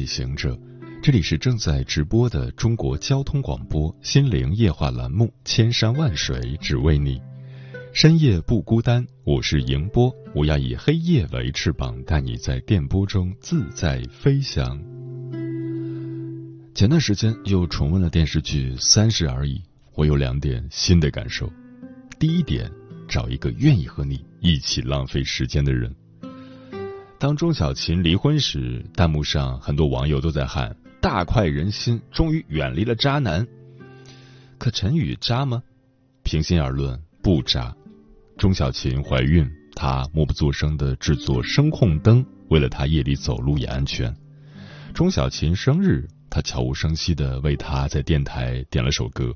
旅行者，这里是正在直播的中国交通广播心灵夜话栏目《千山万水只为你》，深夜不孤单，我是迎波，我要以黑夜为翅膀，带你在电波中自在飞翔。前段时间又重温了电视剧《三十而已》，我有两点新的感受。第一点，找一个愿意和你一起浪费时间的人。当钟小琴离婚时，弹幕上很多网友都在喊“大快人心，终于远离了渣男”。可陈宇渣吗？平心而论，不渣。钟小琴怀孕，他默不作声的制作声控灯，为了她夜里走路也安全。钟小琴生日，他悄无声息的为她在电台点了首歌。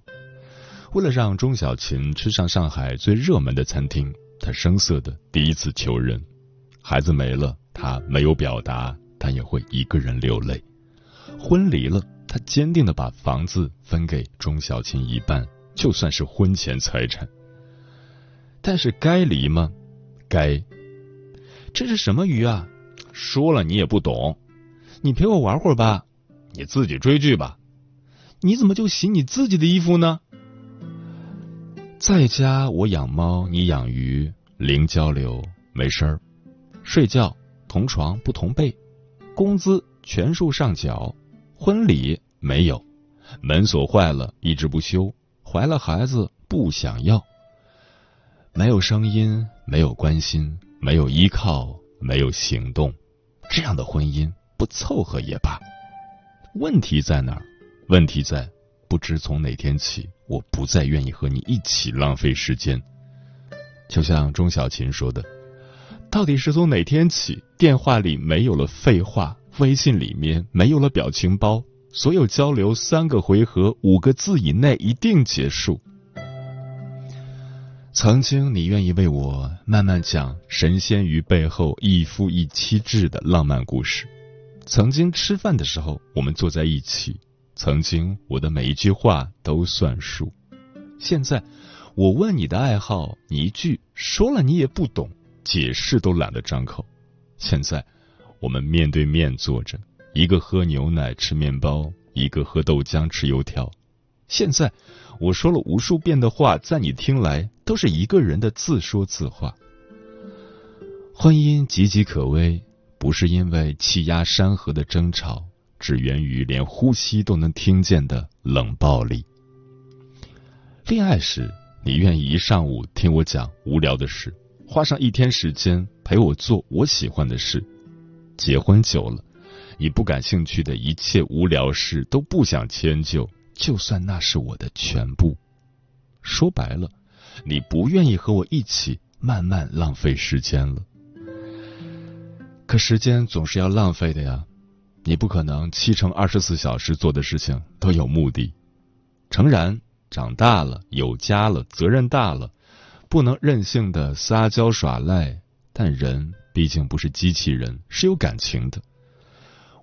为了让钟小琴吃上上海最热门的餐厅，他生涩的第一次求人。孩子没了。他没有表达，但也会一个人流泪。婚离了，他坚定的把房子分给钟小琴一半，就算是婚前财产。但是该离吗？该。这是什么鱼啊？说了你也不懂。你陪我玩会儿吧，你自己追剧吧。你怎么就洗你自己的衣服呢？在家我养猫，你养鱼，零交流，没事儿，睡觉。同床不同被，工资全数上缴，婚礼没有，门锁坏了一直不修，怀了孩子不想要，没有声音，没有关心，没有依靠，没有行动，这样的婚姻不凑合也罢。问题在哪儿？问题在不知从哪天起，我不再愿意和你一起浪费时间。就像钟小琴说的。到底是从哪天起，电话里没有了废话，微信里面没有了表情包，所有交流三个回合、五个字以内一定结束。曾经你愿意为我慢慢讲神仙鱼背后一夫一妻制的浪漫故事，曾经吃饭的时候我们坐在一起，曾经我的每一句话都算数，现在我问你的爱好，你一句说了你也不懂。解释都懒得张口。现在，我们面对面坐着，一个喝牛奶吃面包，一个喝豆浆吃油条。现在，我说了无数遍的话，在你听来都是一个人的自说自话。婚姻岌岌可危，不是因为气压山河的争吵，只源于连呼吸都能听见的冷暴力。恋爱时，你愿意一上午听我讲无聊的事。花上一天时间陪我做我喜欢的事，结婚久了，你不感兴趣的一切无聊事都不想迁就，就算那是我的全部。说白了，你不愿意和我一起慢慢浪费时间了。可时间总是要浪费的呀，你不可能七乘二十四小时做的事情都有目的。诚然，长大了，有家了，责任大了。不能任性的撒娇耍赖，但人毕竟不是机器人，是有感情的。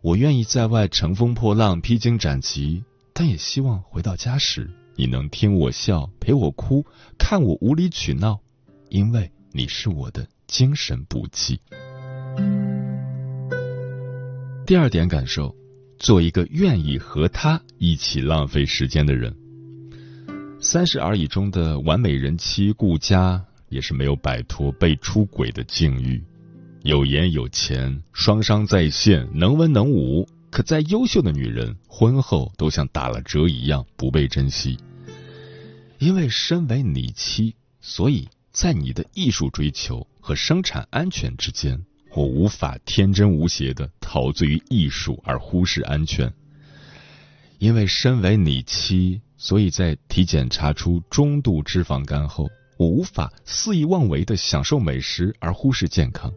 我愿意在外乘风破浪、披荆斩棘，但也希望回到家时，你能听我笑、陪我哭、看我无理取闹，因为你是我的精神补给。第二点感受，做一个愿意和他一起浪费时间的人。三十而已中的完美人妻顾佳也是没有摆脱被出轨的境遇，有颜有钱，双商在线，能文能武，可再优秀的女人，婚后都像打了折一样不被珍惜。因为身为你妻，所以在你的艺术追求和生产安全之间，我无法天真无邪的陶醉于艺术而忽视安全。因为身为你妻。所以在体检查出中度脂肪肝后，我无法肆意妄为的享受美食而忽视健康。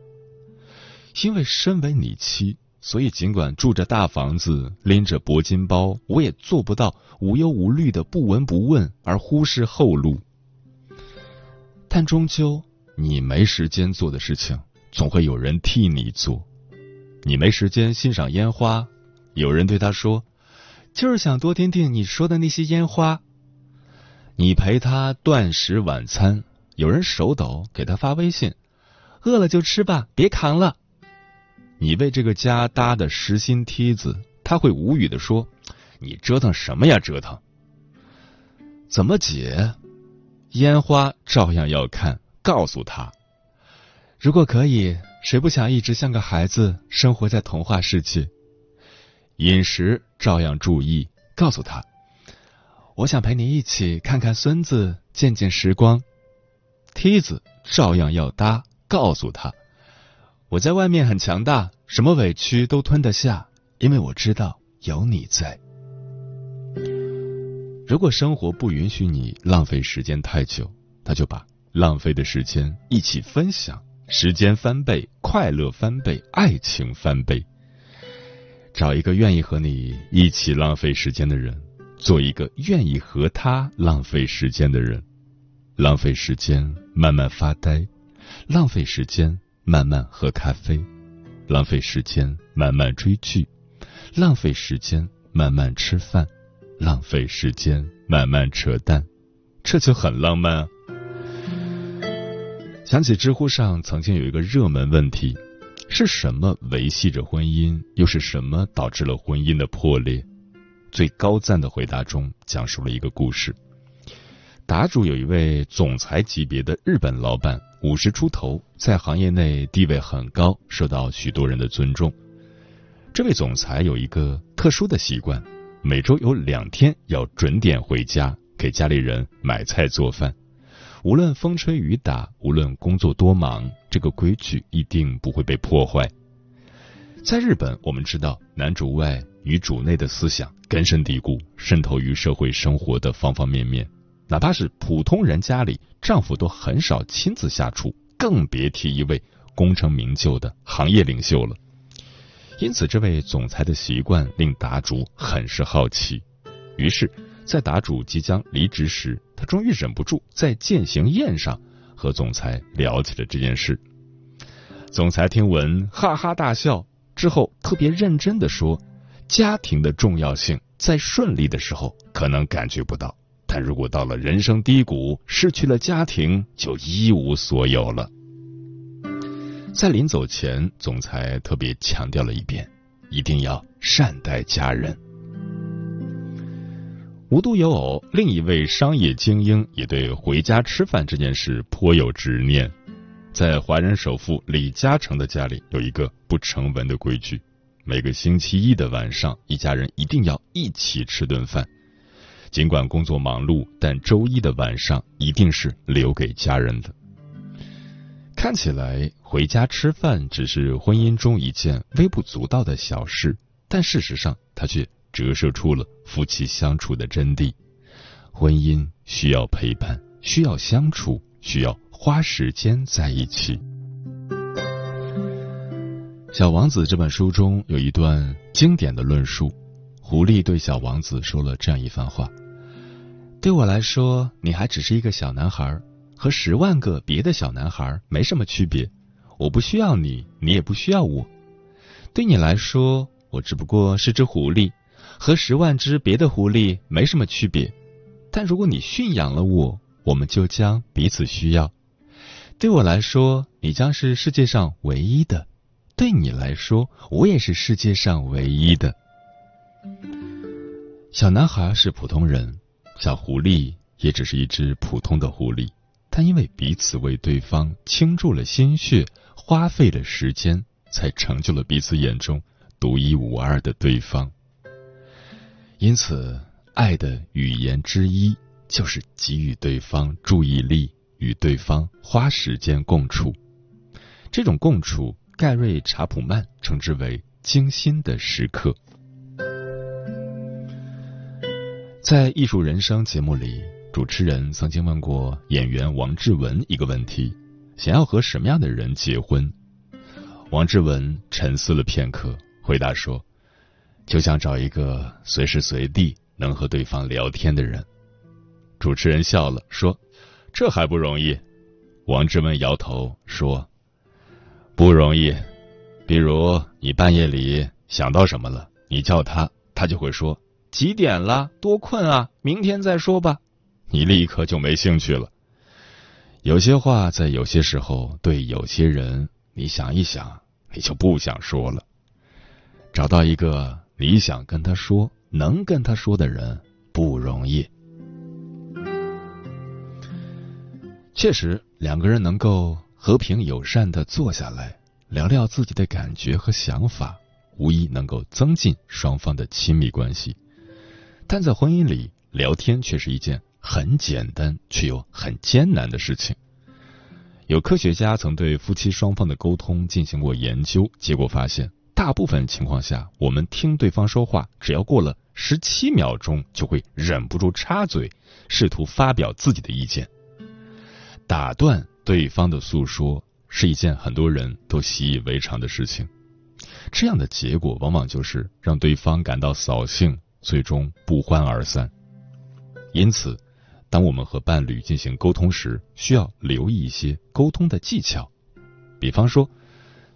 因为身为你妻，所以尽管住着大房子，拎着铂金包，我也做不到无忧无虑的不闻不问而忽视后路。但终究，你没时间做的事情，总会有人替你做。你没时间欣赏烟花，有人对他说：“就是想多听听你说的那些烟花。”你陪他断食晚餐，有人手抖给他发微信：“饿了就吃吧，别扛了。”你为这个家搭的实心梯子，他会无语的说：“你折腾什么呀，折腾？”怎么解？烟花照样要看，告诉他：“如果可以，谁不想一直像个孩子，生活在童话世界？”饮食照样注意，告诉他。我想陪你一起看看孙子，见见时光。梯子照样要搭，告诉他，我在外面很强大，什么委屈都吞得下，因为我知道有你在。如果生活不允许你浪费时间太久，那就把浪费的时间一起分享，时间翻倍，快乐翻倍，爱情翻倍。找一个愿意和你一起浪费时间的人。做一个愿意和他浪费时间的人，浪费时间慢慢发呆，浪费时间慢慢喝咖啡，浪费时间慢慢追剧，浪费时间慢慢吃饭，浪费时间慢慢扯淡，这就很浪漫啊！想起知乎上曾经有一个热门问题：是什么维系着婚姻？又是什么导致了婚姻的破裂？最高赞的回答中讲述了一个故事。答主有一位总裁级别的日本老板，五十出头，在行业内地位很高，受到许多人的尊重。这位总裁有一个特殊的习惯，每周有两天要准点回家给家里人买菜做饭，无论风吹雨打，无论工作多忙，这个规矩一定不会被破坏。在日本，我们知道男主外女主内的思想根深蒂固，渗透于社会生活的方方面面。哪怕是普通人家里，丈夫都很少亲自下厨，更别提一位功成名就的行业领袖了。因此，这位总裁的习惯令达主很是好奇。于是，在达主即将离职时，他终于忍不住在践行宴上和总裁聊起了这件事。总裁听闻，哈哈大笑。之后特别认真的说，家庭的重要性在顺利的时候可能感觉不到，但如果到了人生低谷，失去了家庭就一无所有了。在临走前，总裁特别强调了一遍，一定要善待家人。无独有偶，另一位商业精英也对回家吃饭这件事颇有执念。在华人首富李嘉诚的家里，有一个不成文的规矩：每个星期一的晚上，一家人一定要一起吃顿饭。尽管工作忙碌，但周一的晚上一定是留给家人的。看起来回家吃饭只是婚姻中一件微不足道的小事，但事实上，它却折射出了夫妻相处的真谛。婚姻需要陪伴，需要相处，需要。花时间在一起。《小王子》这本书中有一段经典的论述，狐狸对小王子说了这样一番话：“对我来说，你还只是一个小男孩，和十万个别的小男孩没什么区别。我不需要你，你也不需要我。对你来说，我只不过是只狐狸，和十万只别的狐狸没什么区别。但如果你驯养了我，我们就将彼此需要。”对我来说，你将是世界上唯一的；对你来说，我也是世界上唯一的。小男孩是普通人，小狐狸也只是一只普通的狐狸，但因为彼此为对方倾注了心血，花费了时间，才成就了彼此眼中独一无二的对方。因此，爱的语言之一就是给予对方注意力。与对方花时间共处，这种共处，盖瑞·查普曼称之为精心的时刻。在《艺术人生》节目里，主持人曾经问过演员王志文一个问题：想要和什么样的人结婚？王志文沉思了片刻，回答说：“就想找一个随时随地能和对方聊天的人。”主持人笑了，说：“这还不容易。”王志文摇头说：“不容易。比如你半夜里想到什么了，你叫他，他就会说几点了，多困啊，明天再说吧。你立刻就没兴趣了。有些话在有些时候对有些人，你想一想，你就不想说了。找到一个你想跟他说、能跟他说的人不容易。确实，两个人能够和平友善的坐下来聊聊自己的感觉和想法，无疑能够增进双方的亲密关系。但在婚姻里，聊天却是一件很简单却又很艰难的事情。有科学家曾对夫妻双方的沟通进行过研究，结果发现，大部分情况下，我们听对方说话，只要过了十七秒钟，就会忍不住插嘴，试图发表自己的意见。打断对方的诉说是一件很多人都习以为常的事情，这样的结果往往就是让对方感到扫兴，最终不欢而散。因此，当我们和伴侣进行沟通时，需要留意一些沟通的技巧，比方说，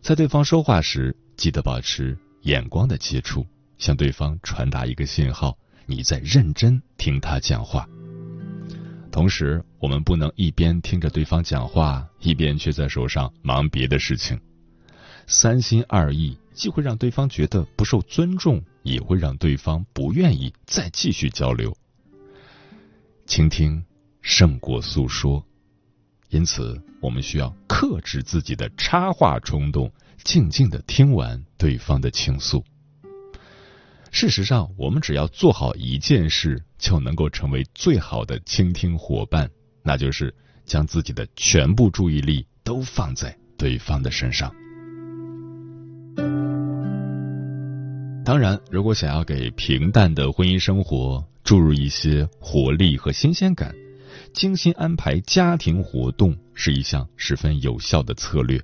在对方说话时，记得保持眼光的接触，向对方传达一个信号：你在认真听他讲话。同时，我们不能一边听着对方讲话，一边却在手上忙别的事情。三心二意，既会让对方觉得不受尊重，也会让对方不愿意再继续交流。倾听胜过诉说，因此我们需要克制自己的插话冲动，静静的听完对方的倾诉。事实上，我们只要做好一件事，就能够成为最好的倾听伙伴，那就是将自己的全部注意力都放在对方的身上。当然，如果想要给平淡的婚姻生活注入一些活力和新鲜感，精心安排家庭活动是一项十分有效的策略。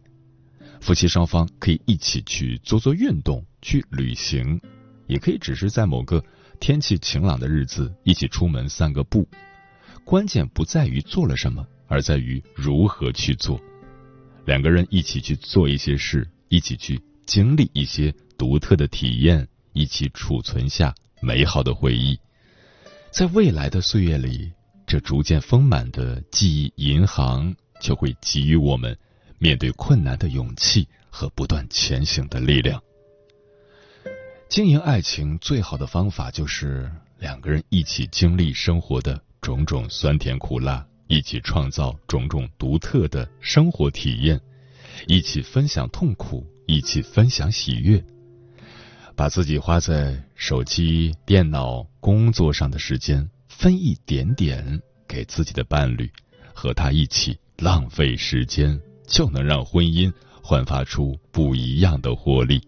夫妻双方可以一起去做做运动，去旅行。也可以只是在某个天气晴朗的日子一起出门散个步，关键不在于做了什么，而在于如何去做。两个人一起去做一些事，一起去经历一些独特的体验，一起储存下美好的回忆，在未来的岁月里，这逐渐丰满的记忆银行就会给予我们面对困难的勇气和不断前行的力量。经营爱情最好的方法就是两个人一起经历生活的种种酸甜苦辣，一起创造种种独特的生活体验，一起分享痛苦，一起分享喜悦。把自己花在手机、电脑、工作上的时间分一点点给自己的伴侣，和他一起浪费时间，就能让婚姻焕发出不一样的活力。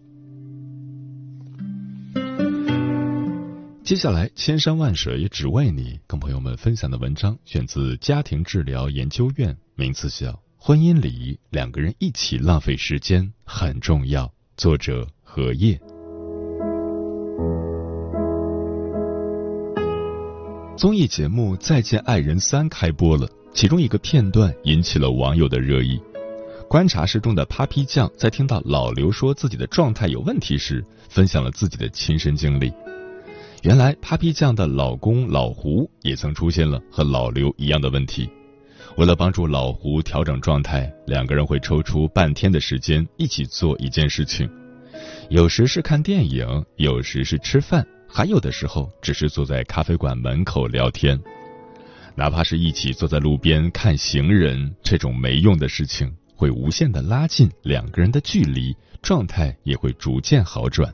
接下来，千山万水只为你，跟朋友们分享的文章选自家庭治疗研究院，名字叫《婚姻里两个人一起浪费时间很重要》，作者何叶。综艺节目《再见爱人三》开播了，其中一个片段引起了网友的热议。观察室中的 Papi 酱在听到老刘说自己的状态有问题时，分享了自己的亲身经历。原来，Papi 酱的老公老胡也曾出现了和老刘一样的问题。为了帮助老胡调整状态，两个人会抽出半天的时间一起做一件事情。有时是看电影，有时是吃饭，还有的时候只是坐在咖啡馆门口聊天。哪怕是一起坐在路边看行人，这种没用的事情会无限的拉近两个人的距离，状态也会逐渐好转。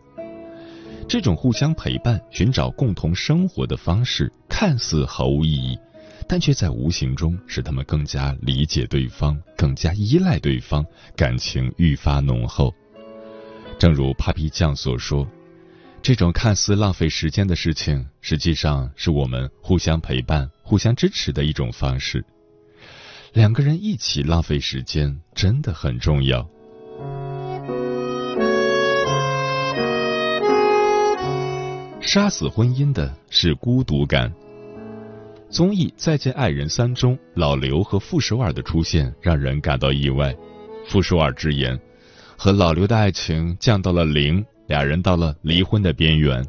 这种互相陪伴、寻找共同生活的方式，看似毫无意义，但却在无形中使他们更加理解对方，更加依赖对方，感情愈发浓厚。正如 Papi 酱所说，这种看似浪费时间的事情，实际上是我们互相陪伴、互相支持的一种方式。两个人一起浪费时间真的很重要。杀死婚姻的是孤独感。综艺再见爱人三中老刘和傅首尔的出现让人感到意外傅首尔直言和老刘的爱情降到了零俩人到了离婚的边缘。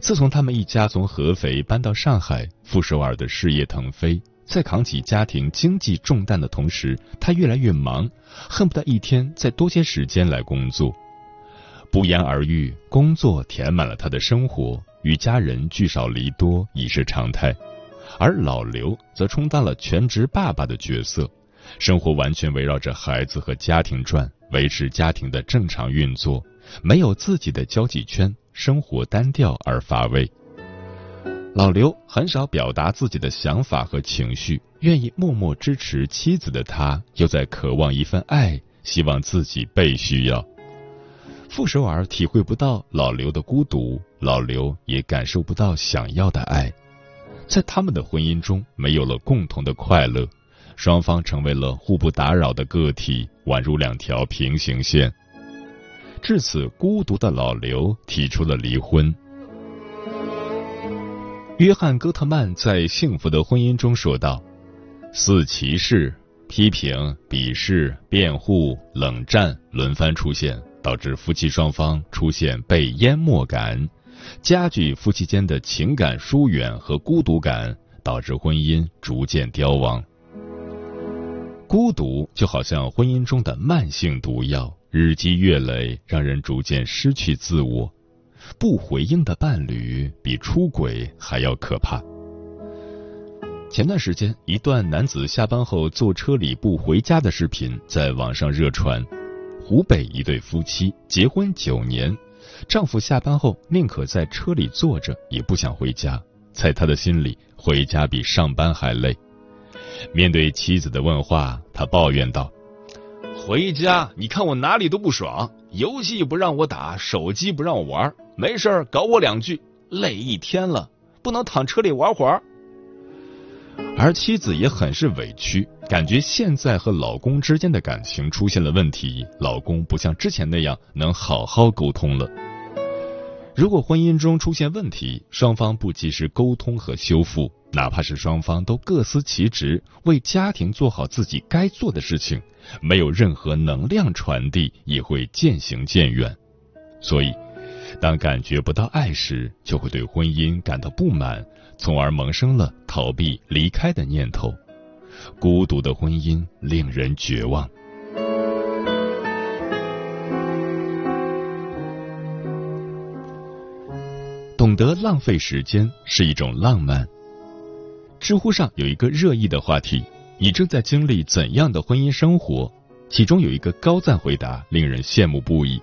自从他们一家从合肥搬到上海傅首尔的事业腾飞。在扛起家庭经济重担的同时，他越来越忙，恨不得一天再多些时间来工作。不言而喻，工作填满了他的生活，与家人聚少离多已是常态。而老刘则充当了全职爸爸的角色，生活完全围绕着孩子和家庭转，维持家庭的正常运作，没有自己的交际圈，生活单调而乏味。老刘很少表达自己的想法和情绪，愿意默默支持妻子的他，又在渴望一份爱，希望自己被需要。傅首尔体会不到老刘的孤独，老刘也感受不到想要的爱。在他们的婚姻中，没有了共同的快乐，双方成为了互不打扰的个体，宛如两条平行线。至此，孤独的老刘提出了离婚。约翰·戈特曼在《幸福的婚姻》中说道：“四骑士批评、鄙视、辩护、冷战轮番出现，导致夫妻双方出现被淹没感。”加剧夫妻间的情感疏远和孤独感，导致婚姻逐渐凋亡。孤独就好像婚姻中的慢性毒药，日积月累，让人逐渐失去自我。不回应的伴侣比出轨还要可怕。前段时间，一段男子下班后坐车里不回家的视频在网上热传。湖北一对夫妻结婚九年。丈夫下班后宁可在车里坐着，也不想回家。在他的心里，回家比上班还累。面对妻子的问话，他抱怨道：“回家，你看我哪里都不爽，游戏不让我打，手机不让我玩，没事搞我两句，累一天了，不能躺车里玩会儿。”而妻子也很是委屈，感觉现在和老公之间的感情出现了问题，老公不像之前那样能好好沟通了。如果婚姻中出现问题，双方不及时沟通和修复，哪怕是双方都各司其职，为家庭做好自己该做的事情，没有任何能量传递，也会渐行渐远。所以，当感觉不到爱时，就会对婚姻感到不满，从而萌生了逃避、离开的念头。孤独的婚姻令人绝望。懂得浪费时间是一种浪漫。知乎上有一个热议的话题：你正在经历怎样的婚姻生活？其中有一个高赞回答，令人羡慕不已。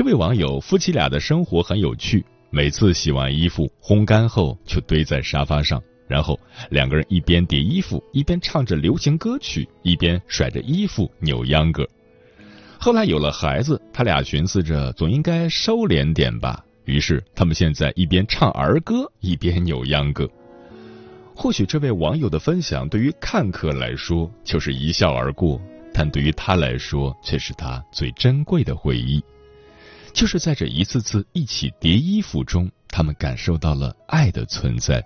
这位网友夫妻俩的生活很有趣，每次洗完衣服烘干后就堆在沙发上，然后两个人一边叠衣服，一边唱着流行歌曲，一边甩着衣服扭秧歌。后来有了孩子，他俩寻思着总应该收敛点吧。于是，他们现在一边唱儿歌，一边扭秧歌。或许这位网友的分享对于看客来说就是一笑而过，但对于他来说却是他最珍贵的回忆。就是在这一次次一起叠衣服中，他们感受到了爱的存在。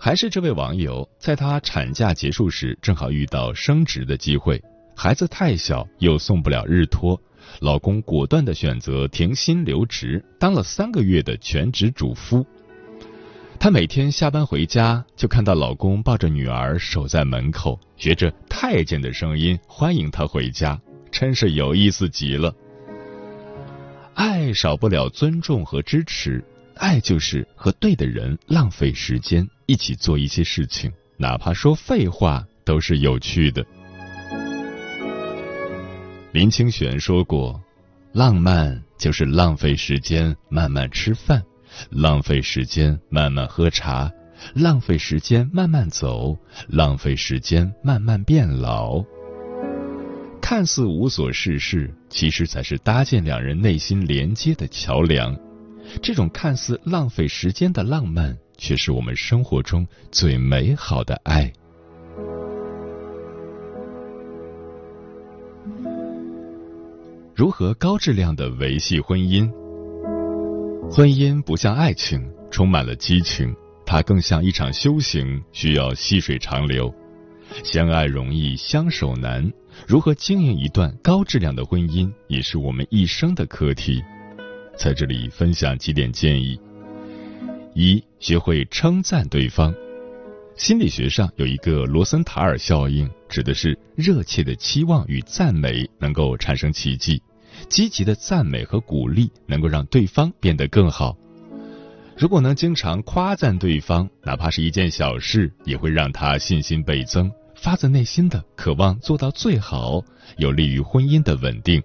还是这位网友，在他产假结束时，正好遇到升职的机会，孩子太小，又送不了日托。老公果断的选择停薪留职，当了三个月的全职主夫。她每天下班回家，就看到老公抱着女儿守在门口，学着太监的声音欢迎她回家，真是有意思极了。爱少不了尊重和支持，爱就是和对的人浪费时间，一起做一些事情，哪怕说废话都是有趣的。林清玄说过：“浪漫就是浪费时间慢慢吃饭，浪费时间慢慢喝茶，浪费时间慢慢走，浪费时间慢慢变老。看似无所事事，其实才是搭建两人内心连接的桥梁。这种看似浪费时间的浪漫，却是我们生活中最美好的爱。”如何高质量的维系婚姻？婚姻不像爱情，充满了激情，它更像一场修行，需要细水长流。相爱容易相守难，如何经营一段高质量的婚姻，也是我们一生的课题。在这里分享几点建议：一、学会称赞对方。心理学上有一个罗森塔尔效应，指的是热切的期望与赞美能够产生奇迹，积极的赞美和鼓励能够让对方变得更好。如果能经常夸赞对方，哪怕是一件小事，也会让他信心倍增，发自内心的渴望做到最好，有利于婚姻的稳定。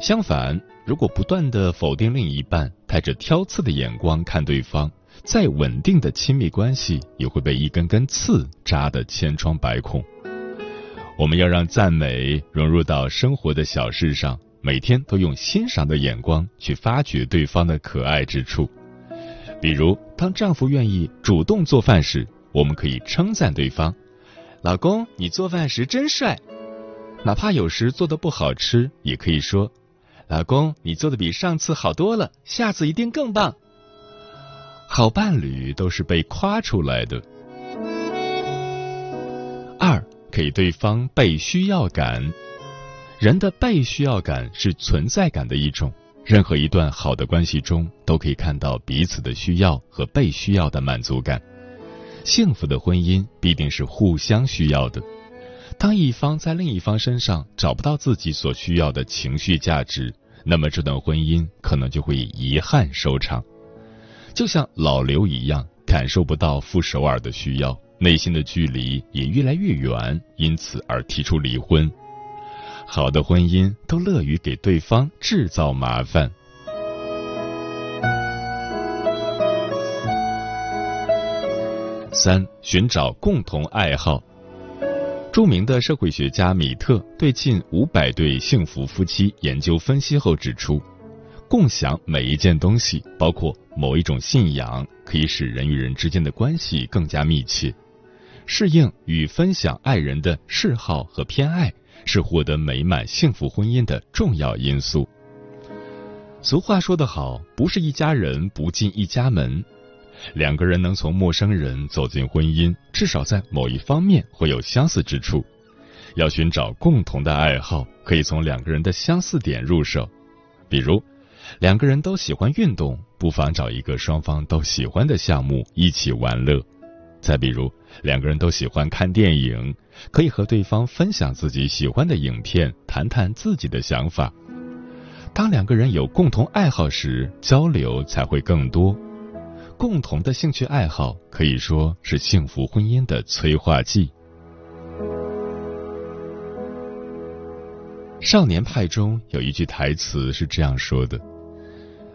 相反，如果不断的否定另一半，带着挑刺的眼光看对方，再稳定的亲密关系也会被一根根刺扎得千疮百孔。我们要让赞美融入到生活的小事上，每天都用欣赏的眼光去发掘对方的可爱之处。比如，当丈夫愿意主动做饭时，我们可以称赞对方：“老公，你做饭时真帅。”哪怕有时做的不好吃，也可以说：“老公，你做的比上次好多了，下次一定更棒。”好伴侣都是被夸出来的。二，给对方被需要感。人的被需要感是存在感的一种。任何一段好的关系中，都可以看到彼此的需要和被需要的满足感。幸福的婚姻必定是互相需要的。当一方在另一方身上找不到自己所需要的情绪价值，那么这段婚姻可能就会以遗憾收场。就像老刘一样，感受不到傅首尔的需要，内心的距离也越来越远，因此而提出离婚。好的婚姻都乐于给对方制造麻烦。三、寻找共同爱好。著名的社会学家米特对近五百对幸福夫妻研究分析后指出，共享每一件东西，包括某一种信仰，可以使人与人之间的关系更加密切。适应与分享爱人的嗜好和偏爱。是获得美满幸福婚姻的重要因素。俗话说得好，不是一家人不进一家门。两个人能从陌生人走进婚姻，至少在某一方面会有相似之处。要寻找共同的爱好，可以从两个人的相似点入手。比如，两个人都喜欢运动，不妨找一个双方都喜欢的项目一起玩乐。再比如，两个人都喜欢看电影。可以和对方分享自己喜欢的影片，谈谈自己的想法。当两个人有共同爱好时，交流才会更多。共同的兴趣爱好可以说是幸福婚姻的催化剂。少年派中有一句台词是这样说的：“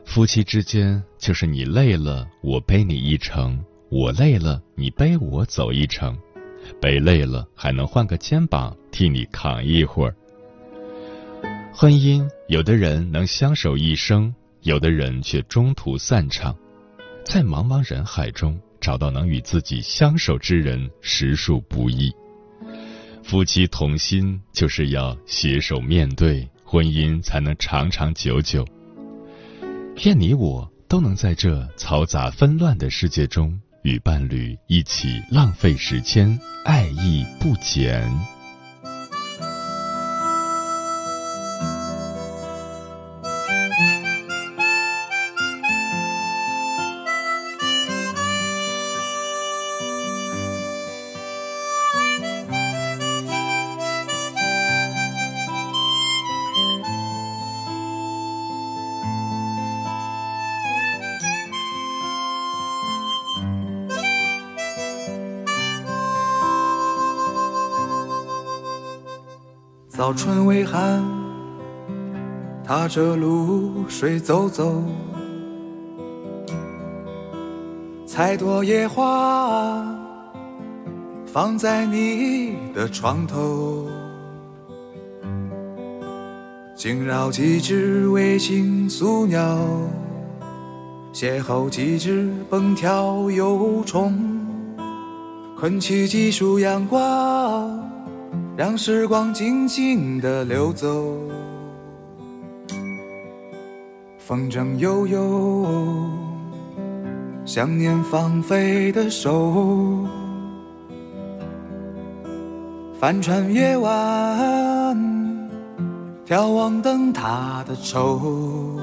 夫妻之间就是你累了，我背你一程；我累了，你背我走一程。”背累了，还能换个肩膀替你扛一会儿。婚姻，有的人能相守一生，有的人却中途散场。在茫茫人海中找到能与自己相守之人，实属不易。夫妻同心，就是要携手面对，婚姻才能长长久久。愿你我都能在这嘈杂纷乱的世界中。与伴侣一起浪费时间，爱意不减。早春微寒，踏着露水走走，采朵野花放在你的床头，惊扰几只卫星宿鸟，邂逅几只蹦跳游虫，困起几束阳光。让时光静静的流走，风筝悠悠，想念放飞的手。帆船夜晚，眺望灯塔的愁。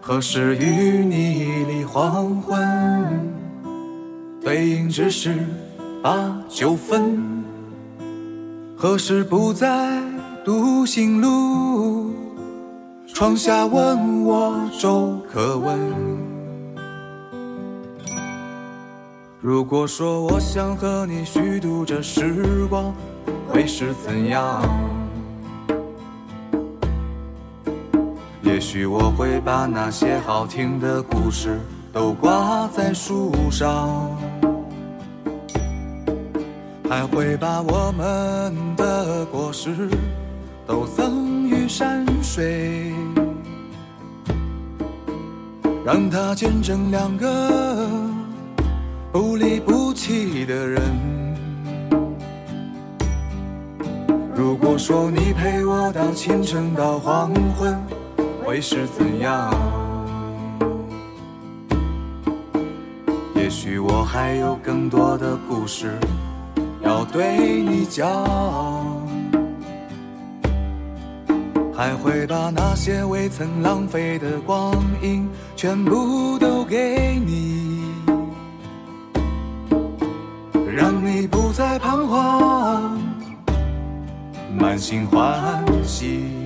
何时与你离黄昏？背影只是把酒分。何时不再独行路？窗下问我粥可温。如果说我想和你虚度这时光，会是怎样？也许我会把那些好听的故事都挂在树上，还会把我们的果实都赠予山水，让它见证两个。不离不弃的人。如果说你陪我到清晨到黄昏，会是怎样？也许我还有更多的故事要对你讲，还会把那些未曾浪费的光阴全部都给你。让你不再彷徨，满心欢喜。